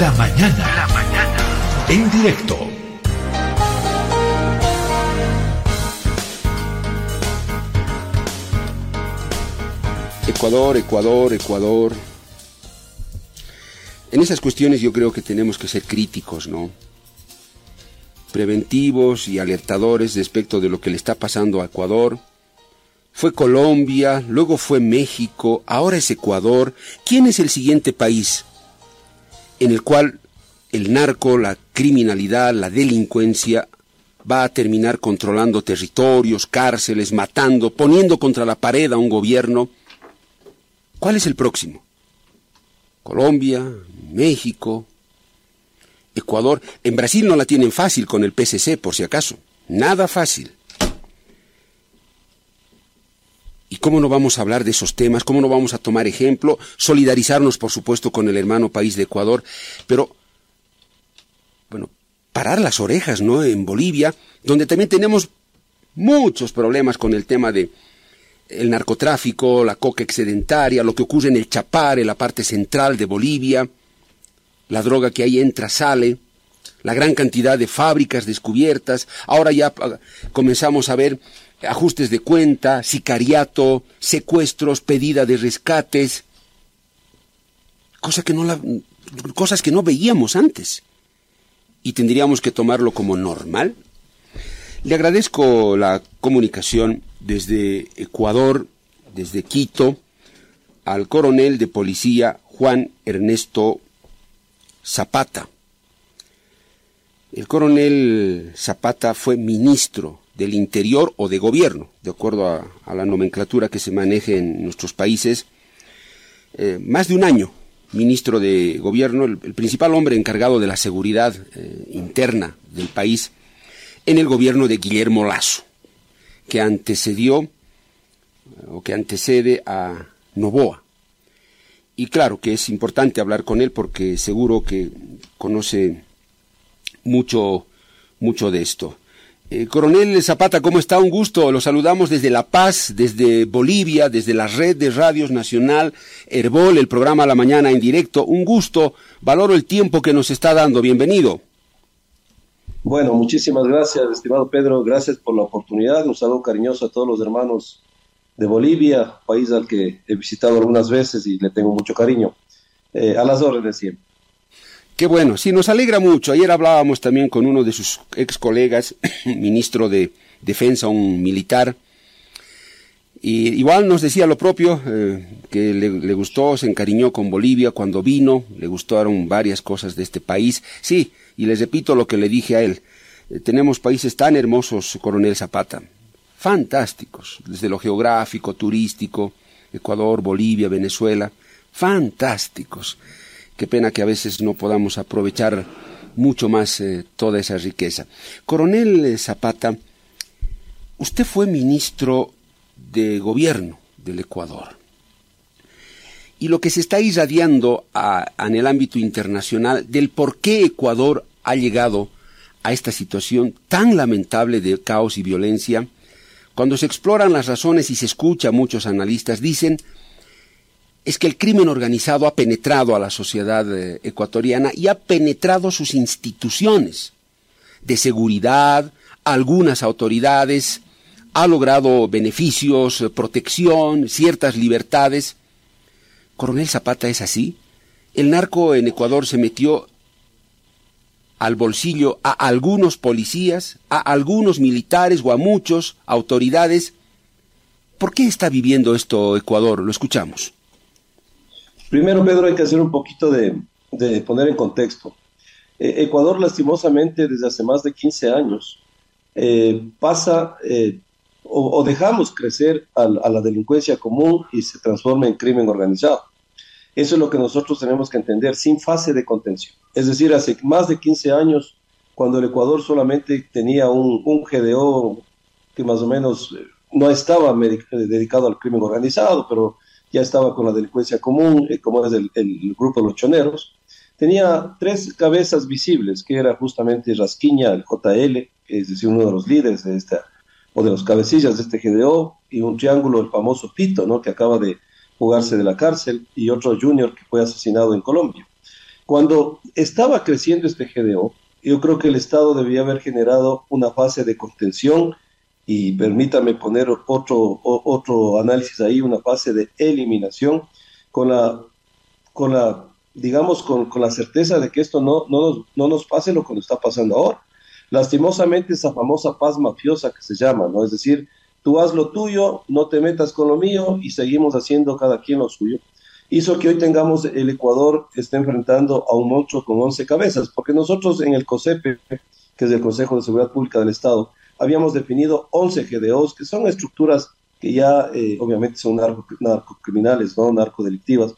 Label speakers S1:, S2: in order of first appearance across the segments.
S1: La mañana. La mañana. En directo.
S2: Ecuador, Ecuador, Ecuador. En esas cuestiones yo creo que tenemos que ser críticos, ¿no? Preventivos y alertadores respecto de lo que le está pasando a Ecuador. Fue Colombia, luego fue México, ahora es Ecuador. ¿Quién es el siguiente país en el cual el narco, la criminalidad, la delincuencia va a terminar controlando territorios, cárceles, matando, poniendo contra la pared a un gobierno? ¿Cuál es el próximo? Colombia, México, Ecuador. En Brasil no la tienen fácil con el PCC, por si acaso. Nada fácil. ¿Y cómo no vamos a hablar de esos temas? ¿Cómo no vamos a tomar ejemplo? Solidarizarnos, por supuesto, con el hermano país de Ecuador, pero, bueno, parar las orejas, ¿no? En Bolivia, donde también tenemos muchos problemas con el tema de el narcotráfico, la coca excedentaria, lo que ocurre en el Chapare, la parte central de Bolivia, la droga que ahí entra, sale, la gran cantidad de fábricas descubiertas. Ahora ya comenzamos a ver ajustes de cuenta, sicariato, secuestros, pedida de rescates, que no cosas que no veíamos antes. Y tendríamos que tomarlo como normal. Le agradezco la comunicación desde Ecuador, desde Quito, al coronel de policía Juan Ernesto Zapata. El coronel Zapata fue ministro del Interior o de Gobierno, de acuerdo a, la nomenclatura que se maneje en nuestros países, eh, más de un año ministro de Gobierno, el, principal hombre encargado de la seguridad eh, interna del país en el gobierno de Guillermo Lazo que antecedió o que antecede a Novoa. Y claro que es importante hablar con él porque seguro que conoce mucho, mucho de esto. Eh, Coronel Zapata, ¿cómo está? Un gusto. Lo saludamos desde La Paz, desde Bolivia, desde la red de radios nacional, Herbol, el programa La Mañana en directo. Un gusto. Valoro el tiempo que nos está dando. Bienvenido.
S3: Bueno, muchísimas gracias, estimado Pedro. Gracias por la oportunidad. Un saludo cariñoso a todos los hermanos de Bolivia, país al que he visitado algunas veces y le tengo mucho cariño. Eh, a las órdenes siempre.
S2: Qué bueno, sí, nos alegra mucho. Ayer hablábamos también con uno de sus ex colegas, ministro de Defensa, un militar, y igual nos decía lo propio, eh, que le, gustó, se encariñó con Bolivia cuando vino, le gustaron varias cosas de este país. Sí, y les repito lo que le dije a él. Eh, tenemos países tan hermosos, coronel Zapata, fantásticos, desde lo geográfico, turístico, Ecuador, Bolivia, Venezuela, fantásticos. Qué pena que a veces no podamos aprovechar mucho más eh, toda esa riqueza. Coronel Zapata, usted fue ministro de gobierno del Ecuador. Y lo que se está irradiando en el ámbito internacional del por qué Ecuador ha llegado a esta situación tan lamentable de caos y violencia, cuando se exploran las razones y se escucha a muchos analistas, dicen es que el crimen organizado ha penetrado a la sociedad eh, ecuatoriana y ha penetrado sus instituciones de seguridad, algunas autoridades, ha logrado beneficios, eh, protección, ciertas libertades. Coronel Zapata es así. El narco en Ecuador se metió al bolsillo a algunos policías, a algunos militares o a muchos autoridades. ¿Por qué está viviendo esto Ecuador? Lo escuchamos.
S3: Primero, Pedro, hay que hacer un poquito de, poner en contexto. Eh, Ecuador, lastimosamente, desde hace más de 15 años, eh, pasa o, dejamos crecer a, la delincuencia común y se transforma en crimen organizado. Eso es lo que nosotros tenemos que entender sin fase de contención. Es decir, hace más de 15 años, cuando el Ecuador solamente tenía un, GDO que más o menos eh, no estaba dedicado al crimen organizado, pero ya estaba con la delincuencia común, eh, como es el, grupo de los choneros, tenía tres cabezas visibles, que era justamente Rasquiña, el JL, es decir, uno de los líderes de esta o de los cabecillas de este GDO, y un triángulo, el famoso Pito, ¿no? que acaba de jugarse de la cárcel, y otro junior que fue asesinado en Colombia. Cuando estaba creciendo este GDO, yo creo que el Estado debía haber generado una fase de contención y permítame poner otro, otro análisis ahí, una fase de eliminación con la, con la digamos, con, con la certeza de que esto no, no, nos, no nos pase lo que nos está pasando ahora. Lastimosamente esa famosa paz mafiosa que se llama, ¿no? Es decir, tú haz lo tuyo, no te metas con lo mío y seguimos haciendo cada quien lo suyo. Hizo que hoy tengamos el Ecuador esté enfrentando a un monstruo con 11 cabezas, porque nosotros en el COSEPE, que es el Consejo de Seguridad Pública del Estado, habíamos definido 11 GDOs, que son estructuras que ya eh, obviamente son narco, narcocriminales, ¿no? narcodelictivas.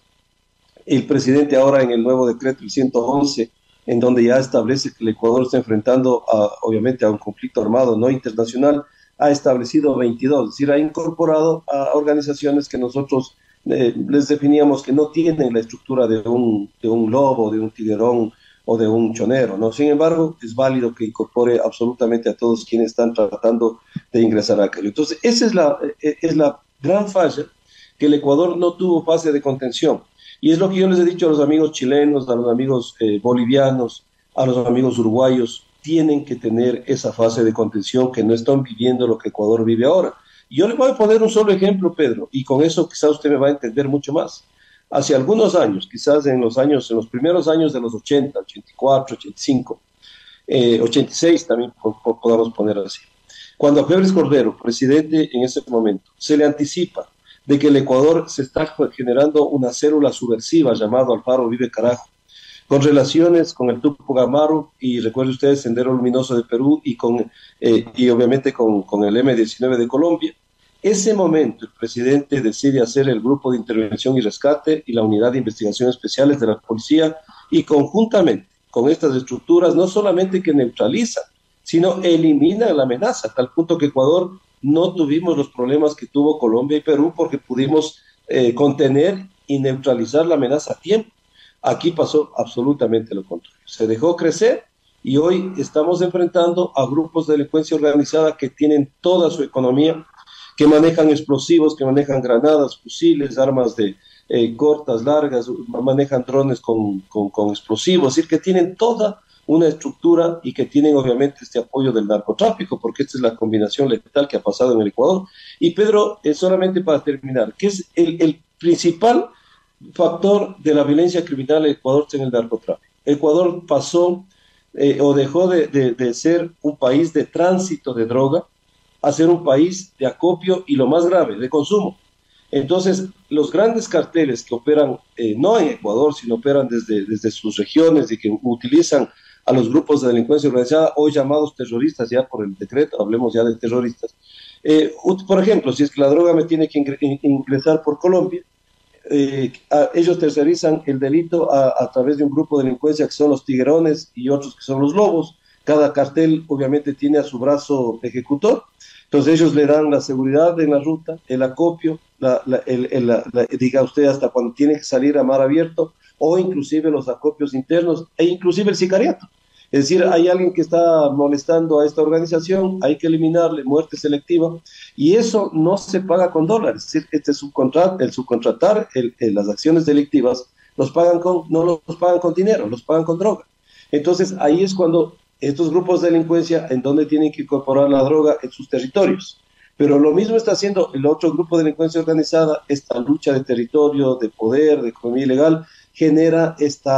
S3: El presidente ahora en el nuevo decreto, el 111, en donde ya establece que el Ecuador está enfrentando a, obviamente a un conflicto armado no internacional, ha establecido 22, es decir, ha incorporado a organizaciones que nosotros eh, les definíamos que no tienen la estructura de un, de un lobo, de un tiguerón o de un chonero, ¿no? Sin embargo, es válido que incorpore absolutamente a todos quienes están tratando de ingresar a aquello. Entonces, esa es la, eh, es la gran falla que el Ecuador no tuvo fase de contención. Y es lo que yo les he dicho a los amigos chilenos, a los amigos eh, bolivianos, a los amigos uruguayos, tienen que tener esa fase de contención que no están viviendo lo que Ecuador vive ahora. Yo le voy a poner un solo ejemplo, Pedro, y con eso quizás usted me va a entender mucho más. Hace algunos años, quizás en los años, en los primeros años de los 80, 84, 85, 86 también podamos poner así. Cuando a Febres Cordero, presidente en ese momento, se le anticipa de que el Ecuador se está generando una célula subversiva llamada Alfaro Vive Carajo, con relaciones con el Tupac Amaru y recuerde ustedes Sendero Luminoso de Perú y, con, eh, y obviamente con, con el M-19 de Colombia. Ese momento el presidente decide hacer el grupo de intervención y rescate y la unidad de investigación especiales de la policía y conjuntamente con estas estructuras no solamente que neutraliza, sino elimina la amenaza, tal punto que Ecuador no tuvimos los problemas que tuvo Colombia y Perú porque pudimos eh, contener y neutralizar la amenaza a tiempo. Aquí pasó absolutamente lo contrario. Se dejó crecer y hoy estamos enfrentando a grupos de delincuencia organizada que tienen toda su economía, que manejan explosivos, que manejan granadas, fusiles, armas de eh, cortas, largas, manejan drones con, con, explosivos, es decir, que tienen toda una estructura y que tienen obviamente este apoyo del narcotráfico, porque esta es la combinación letal que ha pasado en el Ecuador. Y Pedro, es solamente para terminar, ¿qué es el, principal factor de la violencia criminal en Ecuador en el narcotráfico? Ecuador pasó eh, o dejó de, de, de, ser un país de tránsito de droga a ser un país de acopio y lo más grave, de consumo. Entonces, los grandes carteles que operan eh, no en Ecuador, sino operan desde, desde sus regiones y que utilizan a los grupos de delincuencia organizada, hoy llamados terroristas ya por el decreto, hablemos ya de terroristas. Eh, por ejemplo, si es que la droga me tiene que ingresar por Colombia, eh, ellos tercerizan el delito a, través de un grupo de delincuencia que son los tiguerones y otros que son los lobos. Cada cartel obviamente tiene a su brazo ejecutor. Entonces ellos le dan la seguridad en la ruta, el acopio, el, diga usted hasta cuando tiene que salir a mar abierto, o inclusive los acopios internos e inclusive el sicariato. Es decir, hay alguien que está molestando a esta organización, hay que eliminarle muerte selectiva y eso no se paga con dólares. Es decir, este subcontrat, el subcontratar las acciones delictivas los pagan con, no los pagan con dinero, los pagan con droga. Entonces ahí es cuando estos grupos de delincuencia en donde tienen que incorporar la droga en sus territorios. Pero lo mismo está haciendo el otro grupo de delincuencia organizada, esta lucha de territorio, de poder, de economía ilegal, genera este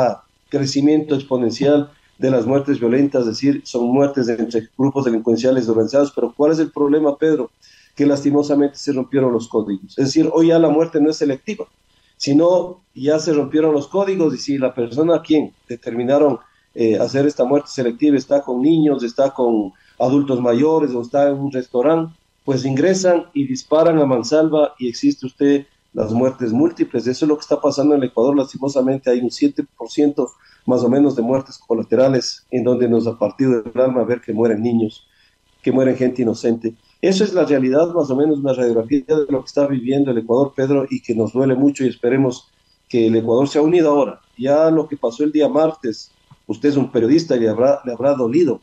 S3: crecimiento exponencial de las muertes violentas, es decir, son muertes entre grupos delincuenciales organizados, pero ¿cuál es el problema, Pedro? Que lastimosamente se rompieron los códigos. Es decir, hoy ya la muerte no es selectiva, sino ya se rompieron los códigos y si la persona a quien determinaron eh, hacer esta muerte selectiva está con niños, está con adultos mayores o está en un restaurante, pues ingresan y disparan a mansalva y existe usted las muertes múltiples. Eso es lo que está pasando en el Ecuador. Lastimosamente hay un 7% más o menos de muertes colaterales en donde nos ha partido el alma ver que mueren niños, que mueren gente inocente. Eso es la realidad, más o menos una radiografía de lo que está viviendo el Ecuador, Pedro, y que nos duele mucho y esperemos que el Ecuador se ha unido ahora. Ya lo que pasó el día martes, usted es un periodista y le habrá, le habrá dolido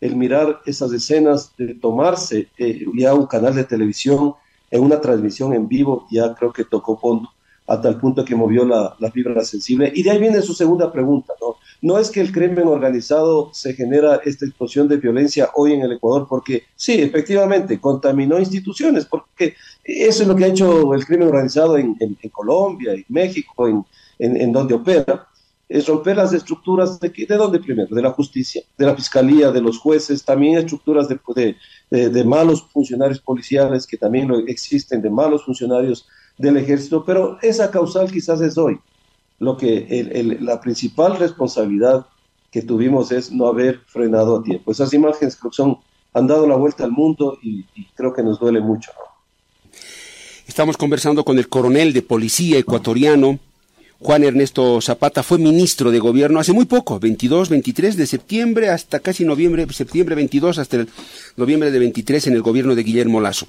S3: el mirar esas escenas de tomarse eh, ya un canal de televisión en una transmisión en vivo ya creo que tocó fondo, hasta el punto que movió la, fibra sensible. Y de ahí viene su segunda pregunta, ¿no? no es que el crimen organizado se genera esta explosión de violencia hoy en el Ecuador, porque sí, efectivamente, contaminó instituciones, porque eso es lo que ha hecho el crimen organizado en, Colombia, en México, en, en, donde opera, es romper las estructuras de, de dónde primero, de la justicia, de la fiscalía, de los jueces, también estructuras de, de, de malos funcionarios policiales que también existen, de malos funcionarios del ejército, pero esa causal quizás es hoy. Lo que la principal responsabilidad que tuvimos es no haber frenado a tiempo. Esas imágenes creo que son, han dado la vuelta al mundo y, creo que nos duele mucho.
S2: Estamos conversando con el coronel de policía ecuatoriano, Juan Ernesto Zapata fue ministro de gobierno hace muy poco, 22, 23 de septiembre hasta casi noviembre, septiembre 22 hasta el noviembre de 23 en el gobierno de Guillermo Lazo.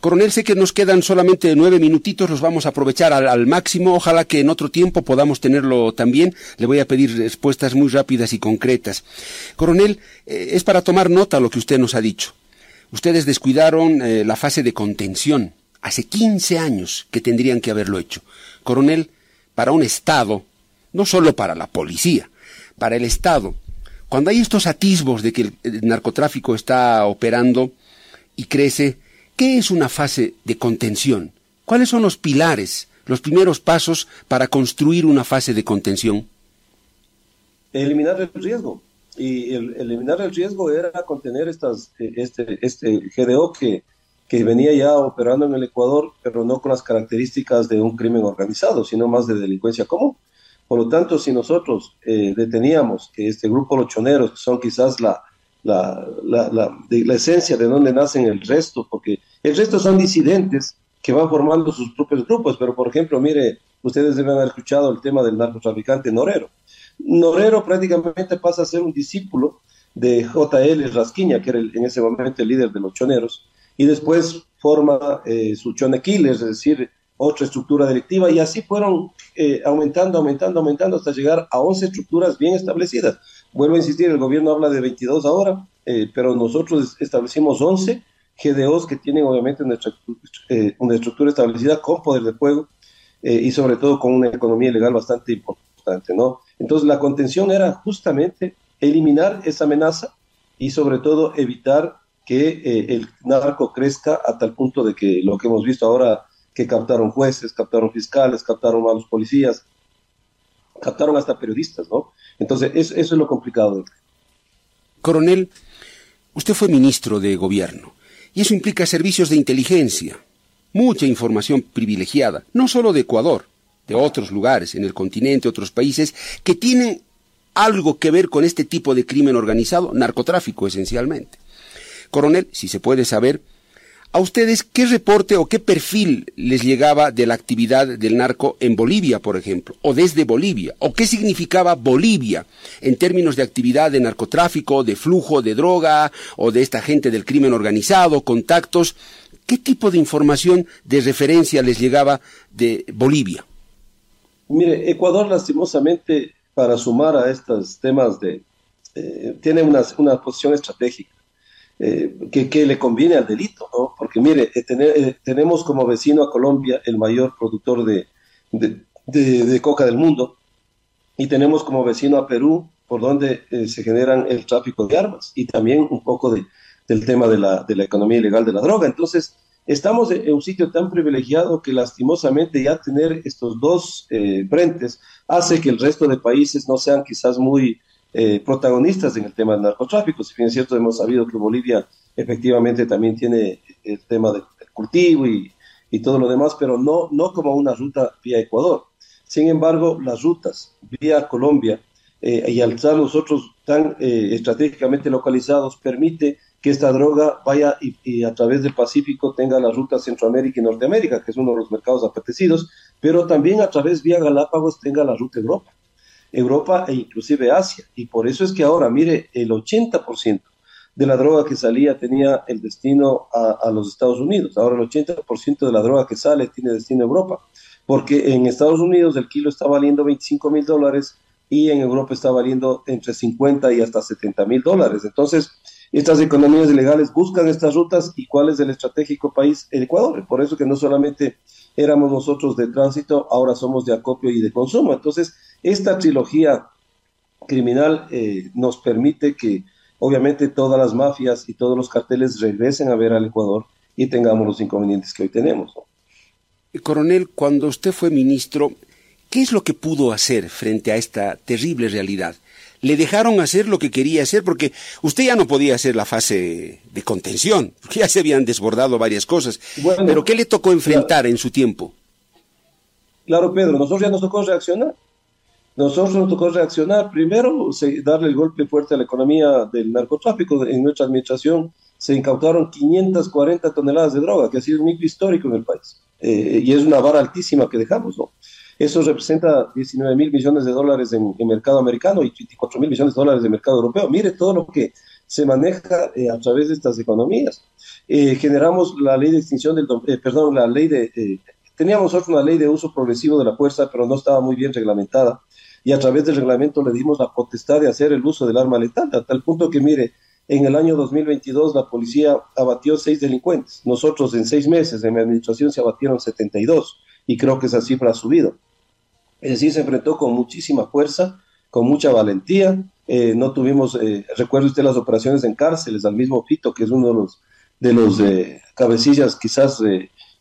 S2: Coronel, sé que nos quedan solamente nueve minutitos, los vamos a aprovechar al, máximo. Ojalá que en otro tiempo podamos tenerlo también. Le voy a pedir respuestas muy rápidas y concretas. Coronel, eh, es para tomar nota lo que usted nos ha dicho. Ustedes descuidaron eh, la fase de contención. Hace 15 años que tendrían que haberlo hecho. Coronel, para un Estado, no solo para la policía, para el Estado, cuando hay estos atisbos de que el narcotráfico está operando y crece, ¿Qué es una fase de contención? ¿Cuáles son los pilares, los primeros pasos para construir una fase de contención?
S3: Eliminar el riesgo. Y el, eliminar el riesgo era contener estas, eh, este, este GDO que, que venía ya operando en el Ecuador, pero no con las características de un crimen organizado, sino más de delincuencia común. Por lo tanto, si nosotros eh, deteníamos que este grupo de choneros, que son quizás la, la, la, la, esencia de dónde nacen el resto, porque el resto son disidentes que van formando sus propios grupos, pero por ejemplo, mire, ustedes deben haber escuchado el tema del narcotraficante Norero. Norero prácticamente pasa a ser un discípulo de JL Rasquiña, que era en ese momento el líder de los choneros, y después forma eh, su chonequil, es decir, otra estructura delictiva, y así fueron eh, aumentando, aumentando, aumentando hasta llegar a 11 estructuras bien establecidas. Vuelvo a insistir, el gobierno habla de 22 ahora, eh, pero nosotros establecimos 11 GDOs que tienen obviamente una estructura, eh, una estructura establecida con poder de fuego eh, y sobre todo con una economía ilegal bastante importante, ¿no? Entonces la contención era justamente eliminar esa amenaza y sobre todo evitar que el narco crezca a tal punto de que lo que hemos visto ahora, que captaron jueces, captaron fiscales, captaron malos policías, captaron hasta periodistas, ¿no? Entonces, eso, es lo complicado.
S2: Coronel, usted fue ministro de gobierno y eso implica servicios de inteligencia, mucha información privilegiada, no solo de Ecuador, de otros lugares en el continente, otros países, que tienen algo que ver con este tipo de crimen organizado, narcotráfico esencialmente. Coronel, si se puede saber, ¿A ustedes qué reporte o qué perfil les llegaba de la actividad del narco en Bolivia, por ejemplo, o desde Bolivia? ¿O qué significaba Bolivia en términos de actividad de narcotráfico, de flujo de droga o de esta gente del crimen organizado, contactos? ¿Qué tipo de información de referencia les llegaba de Bolivia?
S3: Mire, Ecuador lastimosamente, para sumar a estos temas de... Eh, tiene una, una posición estratégica eh, que, le conviene al delito, ¿no? Porque mire, eh, eh, tenemos como vecino a Colombia el mayor productor de, coca del mundo y tenemos como vecino a Perú por donde se generan el tráfico de armas y también un poco de, del tema de la, de la economía ilegal de la droga. Entonces, estamos en un sitio tan privilegiado que lastimosamente ya tener estos dos frentes hace que el resto de países no sean quizás muy eh, protagonistas en el tema del narcotráfico. Si bien es cierto, hemos sabido que Bolivia efectivamente también tiene el tema del, cultivo y, y, todo lo demás, pero no, no como una ruta vía Ecuador. Sin embargo, las rutas vía Colombia eh, y al estar nosotros tan eh, estratégicamente localizados, permite que esta droga vaya y, y, a través del Pacífico tenga la ruta Centroamérica y Norteamérica, que es uno de los mercados apetecidos, pero también a través vía Galápagos tenga la ruta Europa. Europa e inclusive Asia. Y por eso es que ahora, mire, el 80% de la droga que salía tenía el destino a, los Estados Unidos. Ahora el 80% de la droga que sale tiene destino a Europa. Porque en Estados Unidos el kilo está valiendo 25 mil dólares y en Europa está valiendo entre 50 y hasta 70 mil dólares. Entonces, estas economías ilegales buscan estas rutas y cuál es el estratégico país, el Ecuador. Por eso que no solamente éramos nosotros de tránsito, ahora somos de acopio y de consumo. Entonces, esta trilogía criminal eh, nos permite que obviamente todas las mafias y todos los carteles regresen a ver al Ecuador y tengamos los inconvenientes que hoy tenemos.
S2: Coronel, cuando usted fue ministro, ¿qué es lo que pudo hacer frente a esta terrible realidad? Le dejaron hacer lo que quería hacer porque usted ya no podía hacer la fase de contención, porque ya se habían desbordado varias cosas. Pero ¿qué le tocó enfrentar en su tiempo?
S3: Claro, Pedro, nosotros ya nos tocó reaccionar. Nosotros nos tocó reaccionar. Primero, darle el golpe fuerte a la economía del narcotráfico. En nuestra administración se incautaron 540 toneladas de droga, que ha sido un hito histórico en el país. Eh, y es una vara altísima que dejamos, ¿no? Eso representa 19 mil millones de dólares en, mercado americano y 24 mil millones de dólares en mercado europeo. Mire todo lo que se maneja eh, a través de estas economías. Eh, generamos la ley de extinción del, eh, perdón, la ley de, teníamos nosotros una ley de uso progresivo de la fuerza, pero no estaba muy bien reglamentada. Y a través del reglamento le dimos la potestad de hacer el uso del arma letal, a tal punto que, mire, en el año 2022 la policía abatió seis delincuentes. Nosotros en seis meses en mi administración se abatieron 72 y creo que esa cifra ha subido. Es decir, se enfrentó con muchísima fuerza, con mucha valentía. Eh, no tuvimos, eh, recuerdo usted las operaciones en cárceles, al mismo Fito, que es uno de los, de los eh, cabecillas quizás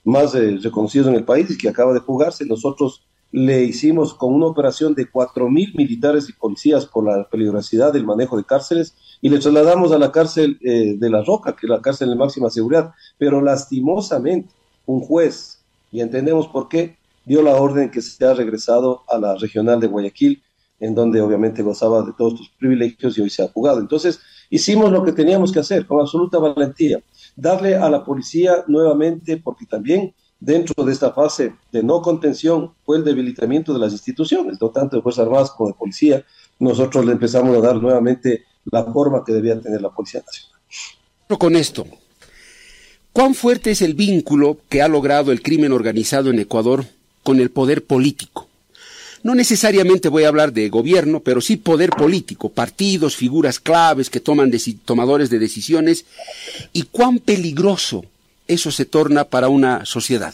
S3: más reconocidos en el país y que acaba de fugarse. Nosotros le hicimos con una operación de 4.000 militares y policías por la peligrosidad del manejo de cárceles y le trasladamos a la cárcel de La Roca, que es la cárcel de máxima seguridad. Pero lastimosamente, un juez y entendemos por qué dio la orden que se ha regresado a la regional de Guayaquil, en donde obviamente gozaba de todos sus privilegios y hoy se ha jugado. Entonces, hicimos lo que teníamos que hacer con absoluta valentía, darle a la policía nuevamente, porque también dentro de esta fase de no contención fue el debilitamiento de las instituciones, no tanto de Fuerzas Armadas como de policía, nosotros le empezamos a dar nuevamente la forma que debía tener la Policía Nacional.
S2: Con esto, ¿Cuán fuerte es el vínculo que ha logrado el crimen organizado en Ecuador con el poder político? No necesariamente voy a hablar de gobierno, pero sí poder político, partidos, figuras claves que toman tomadores de decisiones, y cuán peligroso eso se torna para una sociedad.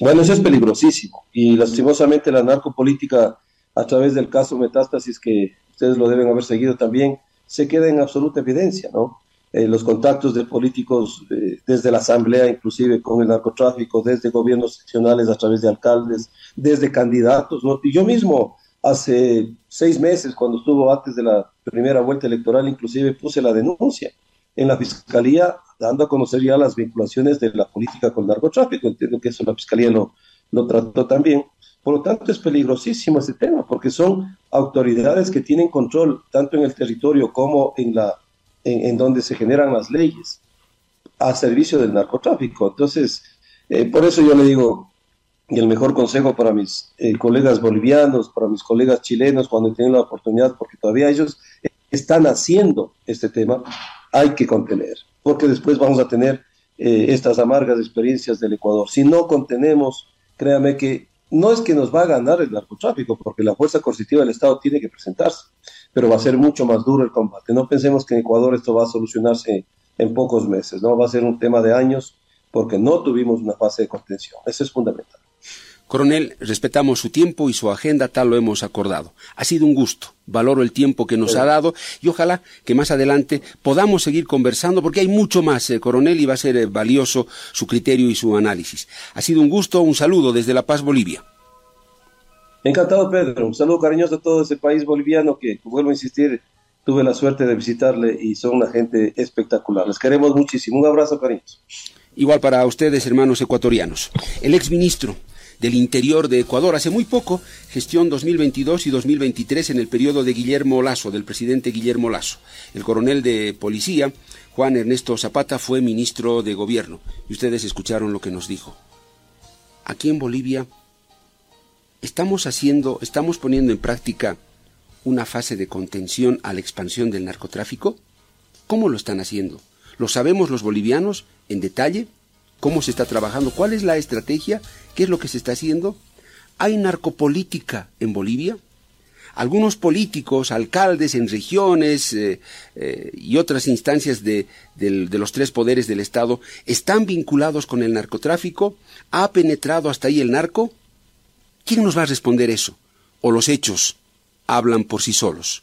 S3: Bueno, eso es peligrosísimo, y lastimosamente la narcopolítica, a través del caso Metástasis, que ustedes lo deben haber seguido también, se queda en absoluta evidencia, ¿no? Eh, los contactos de políticos eh, desde la asamblea, inclusive con el narcotráfico, desde gobiernos seccionales a través de alcaldes, desde candidatos. Y yo mismo hace seis meses, cuando estuvo antes de la primera vuelta electoral, inclusive puse la denuncia en la fiscalía, dando a conocer ya las vinculaciones de la política con el narcotráfico. Entiendo que eso la fiscalía lo, lo trató también. Por lo tanto, es peligrosísimo este tema, porque son autoridades que tienen control tanto en el territorio como en la en, donde se generan las leyes a servicio del narcotráfico. Entonces, eh, por eso yo le digo, y el mejor consejo para mis eh, colegas bolivianos, para mis colegas chilenos, cuando tienen la oportunidad, porque todavía ellos están haciendo este tema, hay que contener, porque después vamos a tener eh, estas amargas experiencias del Ecuador. Si no contenemos, créame que no es que nos va a ganar el narcotráfico, porque la fuerza coercitiva del Estado tiene que presentarse, pero va a ser mucho más duro el combate. No pensemos que en Ecuador esto va a solucionarse en pocos meses, ¿no? Va a ser un tema de años porque no tuvimos una fase de contención. Eso es fundamental.
S2: Coronel, respetamos su tiempo y su agenda, tal lo hemos acordado. Ha sido un gusto, valoro el tiempo que nos ha dado y ojalá que más adelante podamos seguir conversando porque hay mucho más, eh, coronel, y va a ser eh, valioso su criterio y su análisis. Ha sido un gusto, un saludo desde La Paz, Bolivia.
S3: Encantado, Pedro. Un saludo cariñoso a todo ese país boliviano que, vuelvo a insistir, tuve la suerte de visitarle y son una gente espectacular. Les queremos muchísimo. Un abrazo, cariñoso.
S2: Igual para ustedes, hermanos ecuatorianos. El exministro del Interior de Ecuador hace muy poco, gestión 2022 y 2023 en el periodo de Guillermo Lazo, del presidente Guillermo Lazo. El coronel de policía, Juan Ernesto Zapata, fue ministro de gobierno. Y ustedes escucharon lo que nos dijo. Aquí en Bolivia estamos haciendo, estamos poniendo en práctica una fase de contención a la expansión del narcotráfico? ¿Cómo lo están haciendo? ¿Lo sabemos los bolivianos en detalle? ¿Cómo se está trabajando? ¿Cuál es la estrategia? ¿Qué es lo que se está haciendo? ¿Hay narcopolítica en Bolivia? Algunos políticos, alcaldes en regiones eh, eh, y otras instancias de, de los tres poderes del Estado están vinculados con el narcotráfico. ¿Ha penetrado hasta ahí el narco? ¿Quién nos va a responder eso? ¿O los hechos hablan por sí solos?